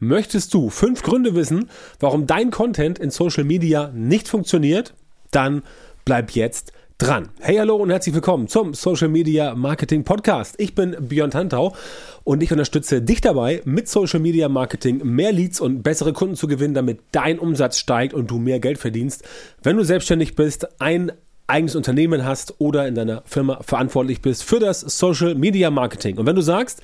Möchtest du fünf Gründe wissen, warum dein Content in Social Media nicht funktioniert? Dann bleib jetzt dran. Hey, hallo und herzlich willkommen zum Social Media Marketing Podcast. Ich bin Björn Tantau und ich unterstütze dich dabei, mit Social Media Marketing mehr Leads und bessere Kunden zu gewinnen, damit dein Umsatz steigt und du mehr Geld verdienst. Wenn du selbstständig bist, ein eigenes Unternehmen hast oder in deiner Firma verantwortlich bist für das Social Media Marketing. Und wenn du sagst,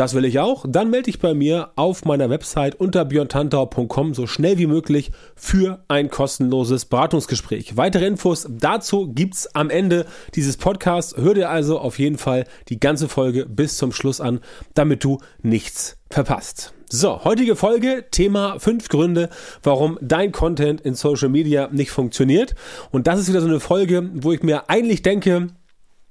das will ich auch. Dann melde dich bei mir auf meiner Website unter björntantau.com so schnell wie möglich für ein kostenloses Beratungsgespräch. Weitere Infos dazu gibt's am Ende dieses Podcasts. Hör dir also auf jeden Fall die ganze Folge bis zum Schluss an, damit du nichts verpasst. So, heutige Folge, Thema 5 Gründe, warum dein Content in Social Media nicht funktioniert. Und das ist wieder so eine Folge, wo ich mir eigentlich denke,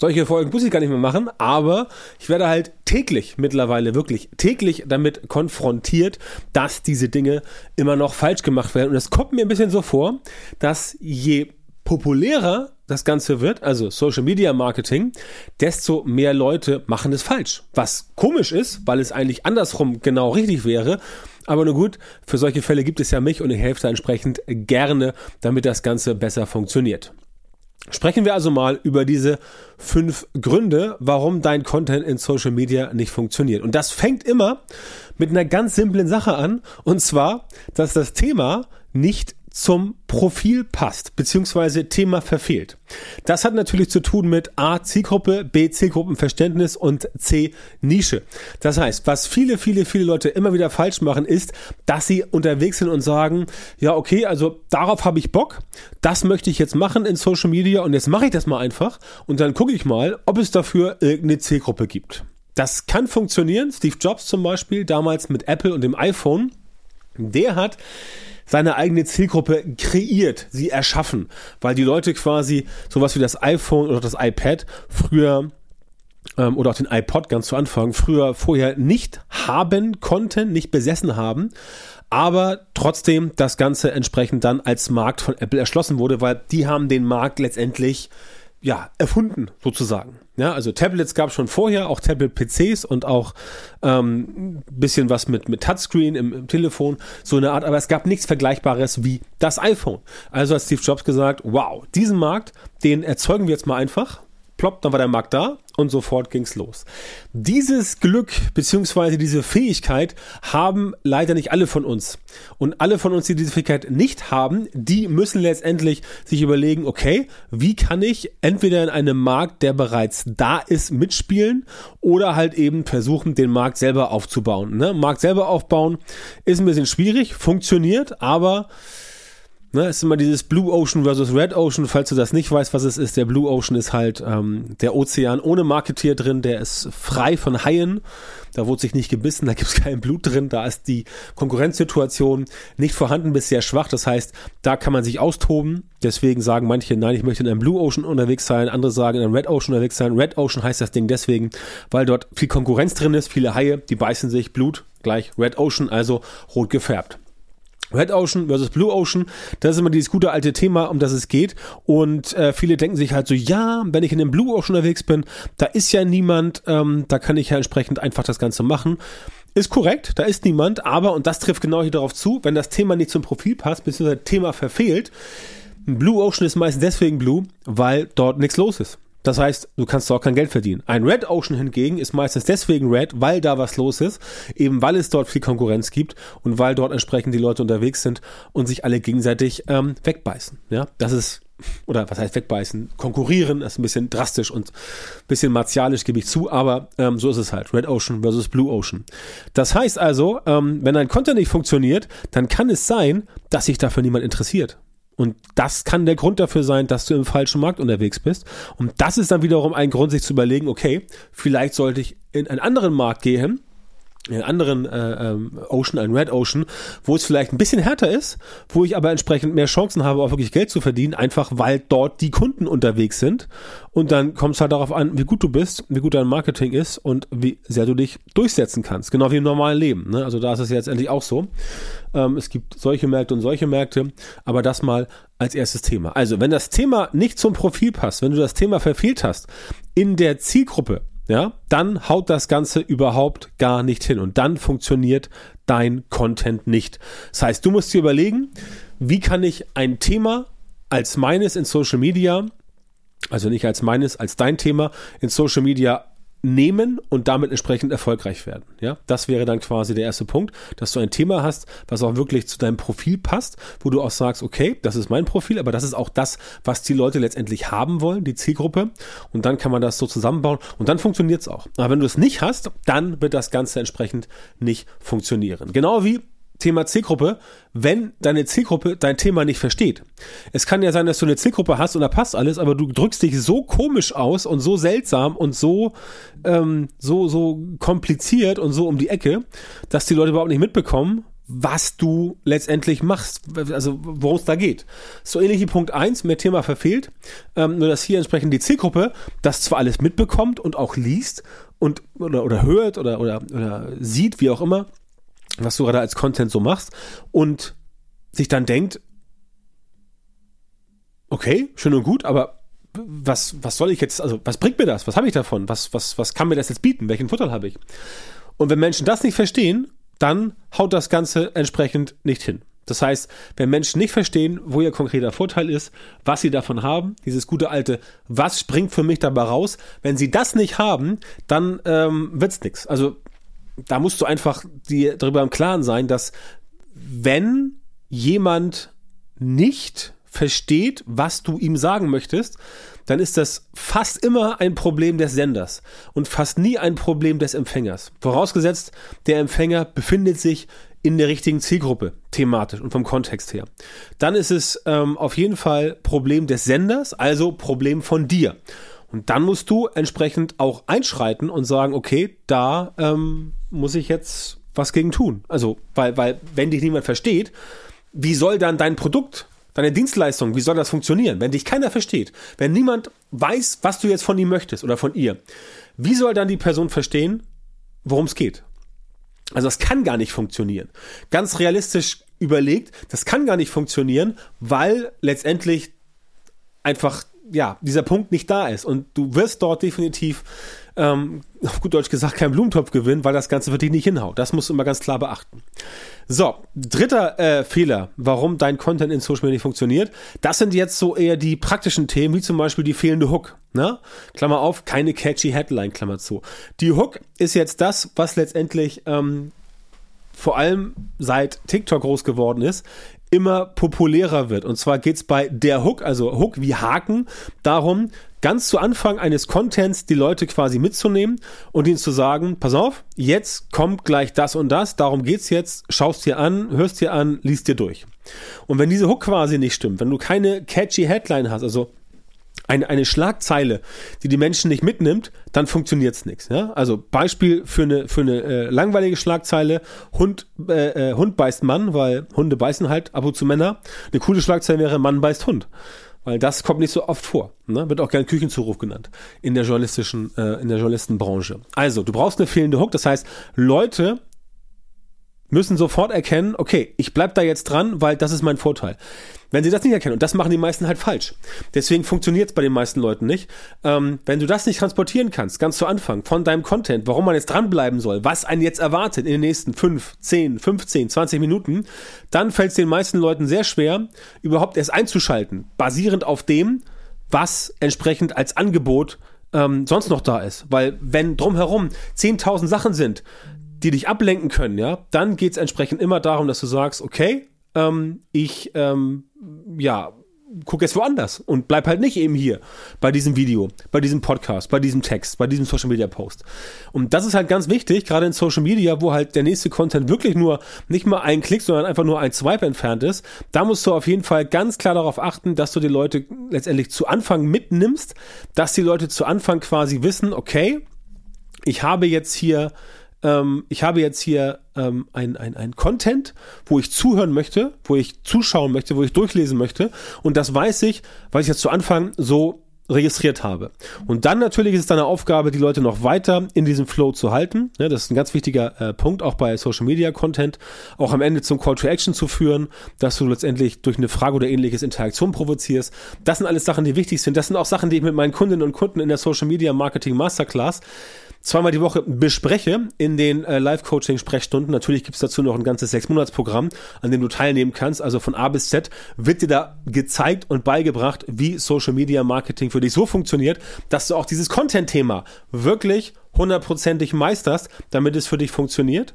solche Folgen muss ich gar nicht mehr machen, aber ich werde halt täglich mittlerweile wirklich täglich damit konfrontiert, dass diese Dinge immer noch falsch gemacht werden. Und es kommt mir ein bisschen so vor, dass je populärer das Ganze wird, also Social Media Marketing, desto mehr Leute machen es falsch. Was komisch ist, weil es eigentlich andersrum genau richtig wäre. Aber nur gut, für solche Fälle gibt es ja mich und ich helfe da entsprechend gerne, damit das Ganze besser funktioniert. Sprechen wir also mal über diese fünf Gründe, warum dein Content in Social Media nicht funktioniert. Und das fängt immer mit einer ganz simplen Sache an, und zwar, dass das Thema nicht zum Profil passt, beziehungsweise Thema verfehlt. Das hat natürlich zu tun mit A, Zielgruppe, B, Zielgruppenverständnis und C, Nische. Das heißt, was viele, viele, viele Leute immer wieder falsch machen, ist, dass sie unterwegs sind und sagen, ja, okay, also darauf habe ich Bock, das möchte ich jetzt machen in Social Media und jetzt mache ich das mal einfach und dann gucke ich mal, ob es dafür irgendeine Zielgruppe gibt. Das kann funktionieren. Steve Jobs zum Beispiel, damals mit Apple und dem iPhone, der hat seine eigene Zielgruppe kreiert, sie erschaffen, weil die Leute quasi sowas wie das iPhone oder das iPad früher ähm, oder auch den iPod ganz zu Anfang früher vorher nicht haben konnten, nicht besessen haben, aber trotzdem das Ganze entsprechend dann als Markt von Apple erschlossen wurde, weil die haben den Markt letztendlich ja, erfunden, sozusagen. Ja, also Tablets gab es schon vorher, auch Tablet-PCs und auch ähm, bisschen was mit, mit Touchscreen im, im, Telefon, so eine Art, aber es gab nichts Vergleichbares wie das iPhone. Also hat Steve Jobs gesagt, wow, diesen Markt, den erzeugen wir jetzt mal einfach plopp, dann war der Markt da und sofort ging's los. Dieses Glück beziehungsweise diese Fähigkeit haben leider nicht alle von uns. Und alle von uns, die diese Fähigkeit nicht haben, die müssen letztendlich sich überlegen, okay, wie kann ich entweder in einem Markt, der bereits da ist, mitspielen oder halt eben versuchen, den Markt selber aufzubauen. Ne? Markt selber aufbauen ist ein bisschen schwierig, funktioniert, aber Ne, ist immer dieses Blue Ocean versus Red Ocean. Falls du das nicht weißt, was es ist, der Blue Ocean ist halt ähm, der Ozean ohne Marketier drin, der ist frei von Haien. Da wurde sich nicht gebissen, da gibt's kein Blut drin, da ist die Konkurrenzsituation nicht vorhanden bis sehr schwach. Das heißt, da kann man sich austoben. Deswegen sagen manche, nein, ich möchte in einem Blue Ocean unterwegs sein, andere sagen in einem Red Ocean unterwegs sein. Red Ocean heißt das Ding deswegen, weil dort viel Konkurrenz drin ist, viele Haie, die beißen sich, Blut gleich Red Ocean, also rot gefärbt. Red Ocean versus Blue Ocean, das ist immer dieses gute alte Thema, um das es geht. Und äh, viele denken sich halt so, ja, wenn ich in dem Blue Ocean unterwegs bin, da ist ja niemand, ähm, da kann ich ja entsprechend einfach das Ganze machen. Ist korrekt, da ist niemand, aber, und das trifft genau hier darauf zu, wenn das Thema nicht zum Profil passt, das Thema verfehlt, Blue Ocean ist meistens deswegen blue, weil dort nichts los ist. Das heißt, du kannst auch kein Geld verdienen. Ein Red Ocean hingegen ist meistens deswegen red, weil da was los ist, eben weil es dort viel Konkurrenz gibt und weil dort entsprechend die Leute unterwegs sind und sich alle gegenseitig ähm, wegbeißen. Ja, das ist oder was heißt wegbeißen? Konkurrieren ist ein bisschen drastisch und ein bisschen martialisch, gebe ich zu, aber ähm, so ist es halt. Red Ocean versus Blue Ocean. Das heißt also, ähm, wenn ein Content nicht funktioniert, dann kann es sein, dass sich dafür niemand interessiert. Und das kann der Grund dafür sein, dass du im falschen Markt unterwegs bist. Und das ist dann wiederum ein Grund, sich zu überlegen, okay, vielleicht sollte ich in einen anderen Markt gehen, einen anderen äh, ähm, Ocean, ein Red Ocean, wo es vielleicht ein bisschen härter ist, wo ich aber entsprechend mehr Chancen habe, auch wirklich Geld zu verdienen, einfach weil dort die Kunden unterwegs sind. Und dann kommt es halt darauf an, wie gut du bist, wie gut dein Marketing ist und wie sehr du dich durchsetzen kannst. Genau wie im normalen Leben. Ne? Also da ist es jetzt endlich auch so. Ähm, es gibt solche Märkte und solche Märkte, aber das mal als erstes Thema. Also wenn das Thema nicht zum Profil passt, wenn du das Thema verfehlt hast in der Zielgruppe, ja, dann haut das Ganze überhaupt gar nicht hin und dann funktioniert dein Content nicht. Das heißt, du musst dir überlegen, wie kann ich ein Thema als meines in Social Media, also nicht als meines, als dein Thema in Social Media nehmen und damit entsprechend erfolgreich werden. Ja, das wäre dann quasi der erste Punkt, dass du ein Thema hast, was auch wirklich zu deinem Profil passt, wo du auch sagst, okay, das ist mein Profil, aber das ist auch das, was die Leute letztendlich haben wollen, die Zielgruppe. Und dann kann man das so zusammenbauen und dann funktioniert es auch. Aber wenn du es nicht hast, dann wird das Ganze entsprechend nicht funktionieren. Genau wie Thema Zielgruppe, wenn deine Zielgruppe dein Thema nicht versteht. Es kann ja sein, dass du eine Zielgruppe hast und da passt alles, aber du drückst dich so komisch aus und so seltsam und so, ähm, so, so kompliziert und so um die Ecke, dass die Leute überhaupt nicht mitbekommen, was du letztendlich machst, also worum es da geht. So ähnlich wie Punkt 1, mehr Thema verfehlt, ähm, nur dass hier entsprechend die Zielgruppe das zwar alles mitbekommt und auch liest und oder, oder hört oder, oder, oder sieht, wie auch immer, was du gerade als Content so machst und sich dann denkt, okay, schön und gut, aber was, was soll ich jetzt, also was bringt mir das? Was habe ich davon? Was, was, was kann mir das jetzt bieten? Welchen Vorteil habe ich? Und wenn Menschen das nicht verstehen, dann haut das Ganze entsprechend nicht hin. Das heißt, wenn Menschen nicht verstehen, wo ihr konkreter Vorteil ist, was sie davon haben, dieses gute alte, was springt für mich dabei raus, wenn sie das nicht haben, dann ähm, wird's nichts. Also da musst du einfach dir darüber im Klaren sein, dass wenn jemand nicht versteht, was du ihm sagen möchtest, dann ist das fast immer ein Problem des Senders und fast nie ein Problem des Empfängers. Vorausgesetzt, der Empfänger befindet sich in der richtigen Zielgruppe, thematisch und vom Kontext her. Dann ist es ähm, auf jeden Fall Problem des Senders, also Problem von dir. Und dann musst du entsprechend auch einschreiten und sagen, okay, da ähm, muss ich jetzt was gegen tun. Also, weil, weil, wenn dich niemand versteht, wie soll dann dein Produkt, deine Dienstleistung, wie soll das funktionieren, wenn dich keiner versteht? Wenn niemand weiß, was du jetzt von ihm möchtest oder von ihr, wie soll dann die Person verstehen, worum es geht? Also das kann gar nicht funktionieren. Ganz realistisch überlegt, das kann gar nicht funktionieren, weil letztendlich einfach ja, dieser Punkt nicht da ist. Und du wirst dort definitiv, ähm, auf gut Deutsch gesagt, keinen Blumentopf gewinnen, weil das Ganze für dich nicht hinhaut. Das musst du immer ganz klar beachten. So, dritter äh, Fehler, warum dein Content in Social Media nicht funktioniert. Das sind jetzt so eher die praktischen Themen, wie zum Beispiel die fehlende Hook. Ne? Klammer auf, keine catchy Headline, Klammer zu. Die Hook ist jetzt das, was letztendlich ähm, vor allem seit TikTok groß geworden ist, immer populärer wird. Und zwar geht's bei der Hook, also Hook wie Haken, darum, ganz zu Anfang eines Contents die Leute quasi mitzunehmen und ihnen zu sagen, pass auf, jetzt kommt gleich das und das, darum geht's jetzt, schaust dir an, hörst dir an, liest dir durch. Und wenn diese Hook quasi nicht stimmt, wenn du keine catchy Headline hast, also eine, eine Schlagzeile, die die Menschen nicht mitnimmt, dann funktioniert es nichts. Ja? Also Beispiel für eine, für eine äh, langweilige Schlagzeile, Hund, äh, äh, Hund beißt Mann, weil Hunde beißen halt ab und zu Männer. Eine coole Schlagzeile wäre Mann beißt Hund. Weil das kommt nicht so oft vor. Ne? Wird auch gern Küchenzuruf genannt in der journalistischen, äh, in der Journalistenbranche. Also, du brauchst eine fehlende Hook. Das heißt, Leute müssen sofort erkennen, okay, ich bleib da jetzt dran, weil das ist mein Vorteil. Wenn sie das nicht erkennen, und das machen die meisten halt falsch. Deswegen funktioniert es bei den meisten Leuten nicht. Ähm, wenn du das nicht transportieren kannst, ganz zu Anfang, von deinem Content, warum man jetzt dranbleiben soll, was einen jetzt erwartet in den nächsten 5, 10, 15, 20 Minuten, dann fällt es den meisten Leuten sehr schwer, überhaupt erst einzuschalten, basierend auf dem, was entsprechend als Angebot ähm, sonst noch da ist. Weil wenn drumherum 10.000 Sachen sind, die dich ablenken können, ja, dann geht es entsprechend immer darum, dass du sagst, okay, ähm, ich, ähm, ja, guck jetzt woanders und bleib halt nicht eben hier bei diesem Video, bei diesem Podcast, bei diesem Text, bei diesem Social Media Post. Und das ist halt ganz wichtig, gerade in Social Media, wo halt der nächste Content wirklich nur nicht mal ein Klick, sondern einfach nur ein Swipe entfernt ist. Da musst du auf jeden Fall ganz klar darauf achten, dass du die Leute letztendlich zu Anfang mitnimmst, dass die Leute zu Anfang quasi wissen, okay, ich habe jetzt hier ähm, ich habe jetzt hier ähm, ein, ein, ein Content, wo ich zuhören möchte, wo ich zuschauen möchte, wo ich durchlesen möchte. Und das weiß ich, weil ich jetzt zu Anfang so registriert habe. Und dann natürlich ist es deine Aufgabe, die Leute noch weiter in diesem Flow zu halten. Ja, das ist ein ganz wichtiger äh, Punkt, auch bei Social Media Content, auch am Ende zum Call to Action zu führen, dass du letztendlich durch eine Frage oder ähnliches Interaktion provozierst. Das sind alles Sachen, die wichtig sind. Das sind auch Sachen, die ich mit meinen Kundinnen und Kunden in der Social Media Marketing Masterclass zweimal die Woche bespreche in den äh, Live-Coaching-Sprechstunden. Natürlich gibt's dazu noch ein ganzes Sechs-Monats-Programm, an dem du teilnehmen kannst. Also von A bis Z wird dir da gezeigt und beigebracht, wie Social Media Marketing für dich so funktioniert, dass du auch dieses Content-Thema wirklich hundertprozentig meisterst, damit es für dich funktioniert.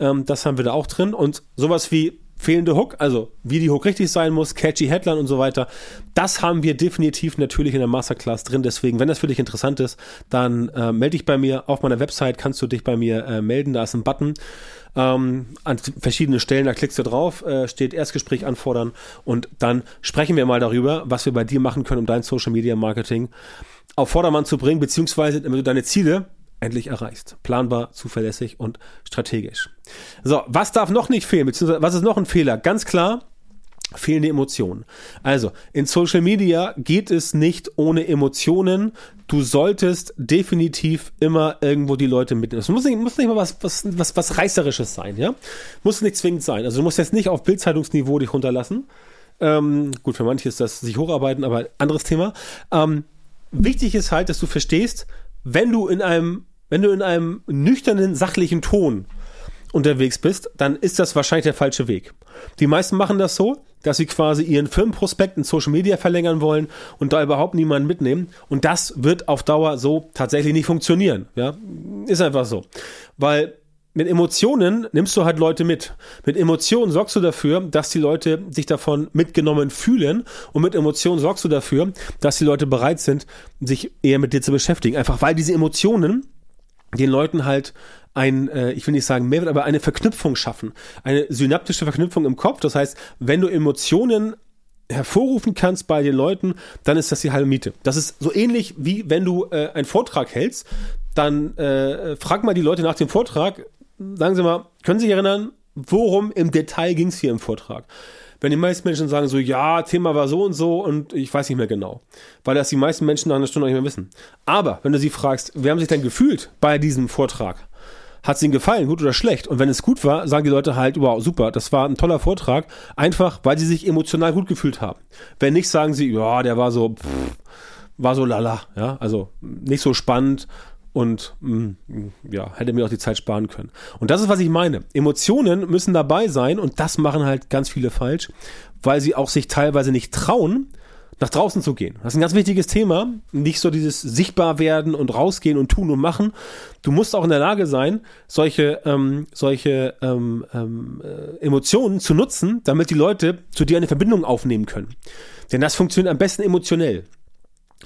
Ähm, das haben wir da auch drin. Und sowas wie fehlende Hook, also wie die Hook richtig sein muss, catchy Headline und so weiter. Das haben wir definitiv natürlich in der Masterclass drin. Deswegen, wenn das für dich interessant ist, dann äh, melde dich bei mir. Auf meiner Website kannst du dich bei mir äh, melden. Da ist ein Button ähm, an verschiedenen Stellen. Da klickst du drauf, äh, steht Erstgespräch anfordern und dann sprechen wir mal darüber, was wir bei dir machen können, um dein Social Media Marketing auf Vordermann zu bringen, beziehungsweise damit du deine Ziele endlich erreichst. Planbar, zuverlässig und strategisch. So, was darf noch nicht fehlen, beziehungsweise was ist noch ein Fehler? Ganz klar, fehlende Emotionen. Also, in Social Media geht es nicht ohne Emotionen. Du solltest definitiv immer irgendwo die Leute mitnehmen. Es muss nicht, muss nicht mal was, was, was, was Reißerisches sein, ja? Muss nicht zwingend sein. Also, du musst jetzt nicht auf Bildzeitungsniveau dich runterlassen. Ähm, gut, für manche ist das sich hocharbeiten, aber anderes Thema. Ähm, wichtig ist halt, dass du verstehst, wenn du in einem, wenn du in einem nüchternen, sachlichen Ton unterwegs bist, dann ist das wahrscheinlich der falsche Weg. Die meisten machen das so, dass sie quasi ihren Firmenprospekt in Social Media verlängern wollen und da überhaupt niemanden mitnehmen. Und das wird auf Dauer so tatsächlich nicht funktionieren. Ja, ist einfach so. Weil mit Emotionen nimmst du halt Leute mit. Mit Emotionen sorgst du dafür, dass die Leute sich davon mitgenommen fühlen und mit Emotionen sorgst du dafür, dass die Leute bereit sind, sich eher mit dir zu beschäftigen. Einfach weil diese Emotionen den Leuten halt ein, äh, ich will nicht sagen Mehrwert, aber eine Verknüpfung schaffen. Eine synaptische Verknüpfung im Kopf. Das heißt, wenn du Emotionen hervorrufen kannst bei den Leuten, dann ist das die halbe Miete. Das ist so ähnlich wie wenn du äh, einen Vortrag hältst, dann äh, frag mal die Leute nach dem Vortrag, sagen Sie mal, können Sie sich erinnern, worum im Detail ging es hier im Vortrag? Wenn die meisten Menschen sagen so, ja, Thema war so und so und ich weiß nicht mehr genau, weil das die meisten Menschen nach einer Stunde nicht mehr wissen. Aber wenn du sie fragst, wie haben sie sich denn gefühlt bei diesem Vortrag? Hat es ihnen gefallen, gut oder schlecht? Und wenn es gut war, sagen die Leute halt, wow, super, das war ein toller Vortrag, einfach weil sie sich emotional gut gefühlt haben. Wenn nicht, sagen sie, ja, der war so, pff, war so lala, ja, also nicht so spannend, und mh, mm, ja, hätte mir auch die Zeit sparen können. Und das ist, was ich meine. Emotionen müssen dabei sein und das machen halt ganz viele falsch, weil sie auch sich teilweise nicht trauen, nach draußen zu gehen. Das ist ein ganz wichtiges Thema. Nicht so dieses sichtbar werden und rausgehen und tun und machen. Du musst auch in der Lage sein, solche, ähm, solche ähm, ähm, äh, Emotionen zu nutzen, damit die Leute zu dir eine Verbindung aufnehmen können. Denn das funktioniert am besten emotionell.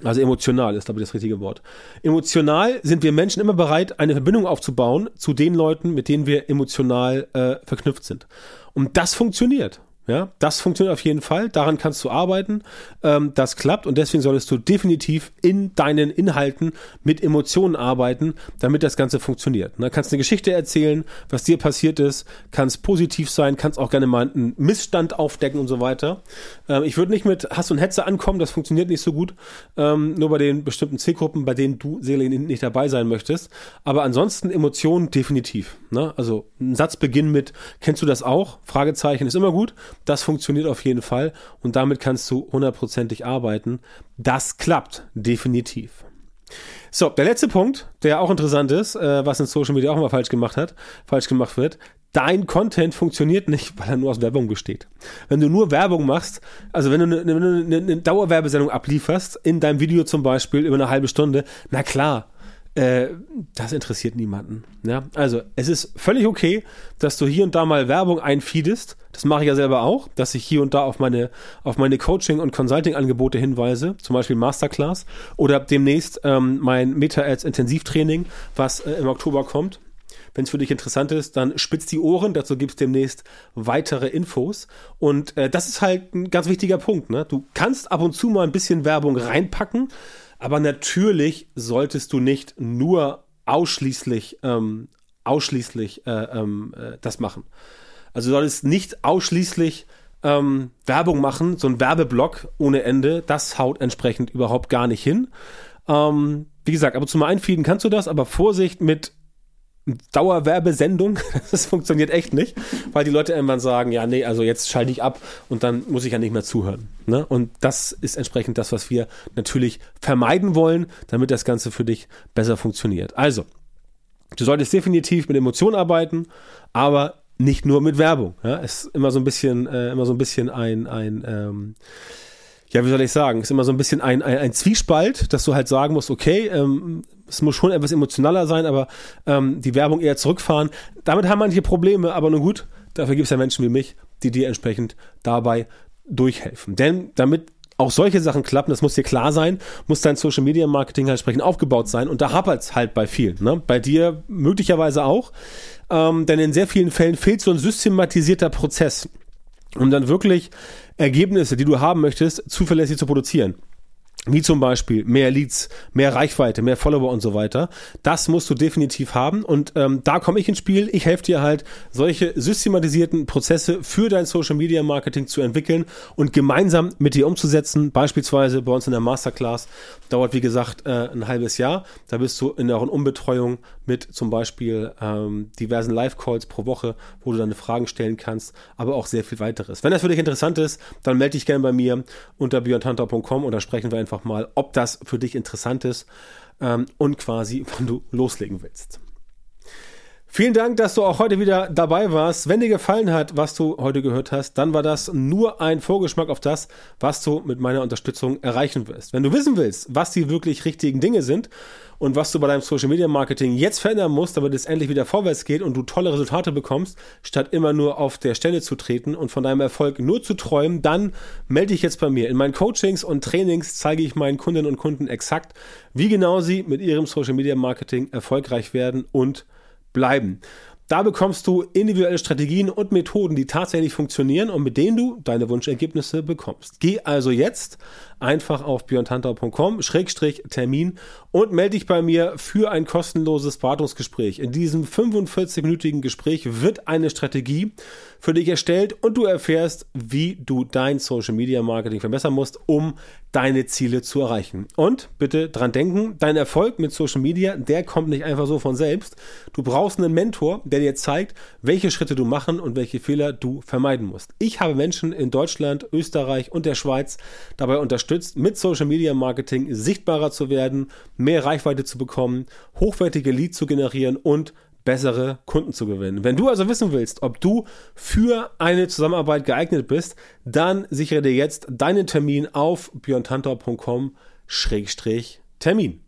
Also emotional ist, glaube ich, das richtige Wort. Emotional sind wir Menschen immer bereit, eine Verbindung aufzubauen zu den Leuten, mit denen wir emotional äh, verknüpft sind. Und das funktioniert. Ja, das funktioniert auf jeden Fall. Daran kannst du arbeiten. Ähm, das klappt und deswegen solltest du definitiv in deinen Inhalten mit Emotionen arbeiten, damit das Ganze funktioniert. Du kannst eine Geschichte erzählen, was dir passiert ist, kannst positiv sein, kannst auch gerne mal einen Missstand aufdecken und so weiter. Ähm, ich würde nicht mit Hass und Hetze ankommen, das funktioniert nicht so gut. Ähm, nur bei den bestimmten Zielgruppen, bei denen du Seele nicht dabei sein möchtest. Aber ansonsten Emotionen definitiv. Ne? Also ein Satzbeginn mit, kennst du das auch? Fragezeichen ist immer gut. Das funktioniert auf jeden Fall und damit kannst du hundertprozentig arbeiten. Das klappt definitiv. So, der letzte Punkt, der auch interessant ist, äh, was in Social Media auch immer falsch gemacht hat, falsch gemacht wird. Dein Content funktioniert nicht, weil er nur aus Werbung besteht. Wenn du nur Werbung machst, also wenn du eine, eine, eine Dauerwerbesendung ablieferst, in deinem Video zum Beispiel über eine halbe Stunde, na klar, äh, das interessiert niemanden. Ja? Also es ist völlig okay, dass du hier und da mal Werbung einfeedest. Das mache ich ja selber auch, dass ich hier und da auf meine, auf meine Coaching- und Consulting-Angebote hinweise, zum Beispiel Masterclass oder demnächst ähm, mein Meta-Ads-Intensivtraining, was äh, im Oktober kommt. Wenn es für dich interessant ist, dann spitz die Ohren. Dazu gibt es demnächst weitere Infos. Und äh, das ist halt ein ganz wichtiger Punkt. Ne? Du kannst ab und zu mal ein bisschen Werbung reinpacken, aber natürlich solltest du nicht nur ausschließlich, ähm, ausschließlich äh, ähm, äh, das machen. Also du solltest nicht ausschließlich ähm, Werbung machen, so ein Werbeblock ohne Ende, das haut entsprechend überhaupt gar nicht hin. Ähm, wie gesagt, aber zum Einfeeden kannst du das, aber Vorsicht mit Dauerwerbesendung, das funktioniert echt nicht, weil die Leute irgendwann sagen, ja, nee, also jetzt schalte ich ab und dann muss ich ja nicht mehr zuhören. Ne? Und das ist entsprechend das, was wir natürlich vermeiden wollen, damit das Ganze für dich besser funktioniert. Also, du solltest definitiv mit Emotionen arbeiten, aber nicht nur mit Werbung. Ja? Es ist immer so ein bisschen, äh, immer so ein bisschen ein, ein ähm, ja, wie soll ich sagen, ist immer so ein bisschen ein, ein, ein Zwiespalt, dass du halt sagen musst, okay, ähm, es muss schon etwas emotionaler sein, aber ähm, die Werbung eher zurückfahren. Damit haben manche Probleme, aber nun gut, dafür gibt es ja Menschen wie mich, die dir entsprechend dabei durchhelfen. Denn damit auch solche Sachen klappen, das muss dir klar sein, muss dein Social Media Marketing halt entsprechend aufgebaut sein und da hapert es halt bei vielen. Ne? Bei dir möglicherweise auch, ähm, denn in sehr vielen Fällen fehlt so ein systematisierter Prozess, um dann wirklich Ergebnisse, die du haben möchtest, zuverlässig zu produzieren wie zum Beispiel mehr Leads, mehr Reichweite, mehr Follower und so weiter. Das musst du definitiv haben und ähm, da komme ich ins Spiel. Ich helfe dir halt, solche systematisierten Prozesse für dein Social Media Marketing zu entwickeln und gemeinsam mit dir umzusetzen. Beispielsweise bei uns in der Masterclass dauert wie gesagt äh, ein halbes Jahr. Da bist du in der Umbetreuung mit zum Beispiel ähm, diversen Live-Calls pro Woche, wo du deine Fragen stellen kannst, aber auch sehr viel weiteres. Wenn das für dich interessant ist, dann melde dich gerne bei mir unter beyondhunter.com und da sprechen wir einfach einfach mal, ob das für dich interessant ist ähm, und quasi, wann du loslegen willst. Vielen Dank, dass du auch heute wieder dabei warst. Wenn dir gefallen hat, was du heute gehört hast, dann war das nur ein Vorgeschmack auf das, was du mit meiner Unterstützung erreichen wirst. Wenn du wissen willst, was die wirklich richtigen Dinge sind und was du bei deinem Social Media Marketing jetzt verändern musst, damit es endlich wieder vorwärts geht und du tolle Resultate bekommst, statt immer nur auf der Stelle zu treten und von deinem Erfolg nur zu träumen, dann melde dich jetzt bei mir. In meinen Coachings und Trainings zeige ich meinen Kundinnen und Kunden exakt, wie genau sie mit ihrem Social Media Marketing erfolgreich werden und bleiben. Da bekommst du individuelle Strategien und Methoden, die tatsächlich funktionieren und mit denen du deine Wunschergebnisse bekommst. Geh also jetzt einfach auf björntantau.com Schrägstrich Termin und melde dich bei mir für ein kostenloses Beratungsgespräch. In diesem 45-minütigen Gespräch wird eine Strategie für dich erstellt und du erfährst, wie du dein Social Media Marketing verbessern musst, um deine Ziele zu erreichen. Und bitte dran denken, dein Erfolg mit Social Media, der kommt nicht einfach so von selbst. Du brauchst einen Mentor, der dir zeigt, welche Schritte du machen und welche Fehler du vermeiden musst. Ich habe Menschen in Deutschland, Österreich und der Schweiz dabei unterstützt, mit Social Media Marketing sichtbarer zu werden, mehr Reichweite zu bekommen, hochwertige Leads zu generieren und bessere Kunden zu gewinnen. Wenn du also wissen willst, ob du für eine Zusammenarbeit geeignet bist, dann sichere dir jetzt deinen Termin auf björntantor.com-termin.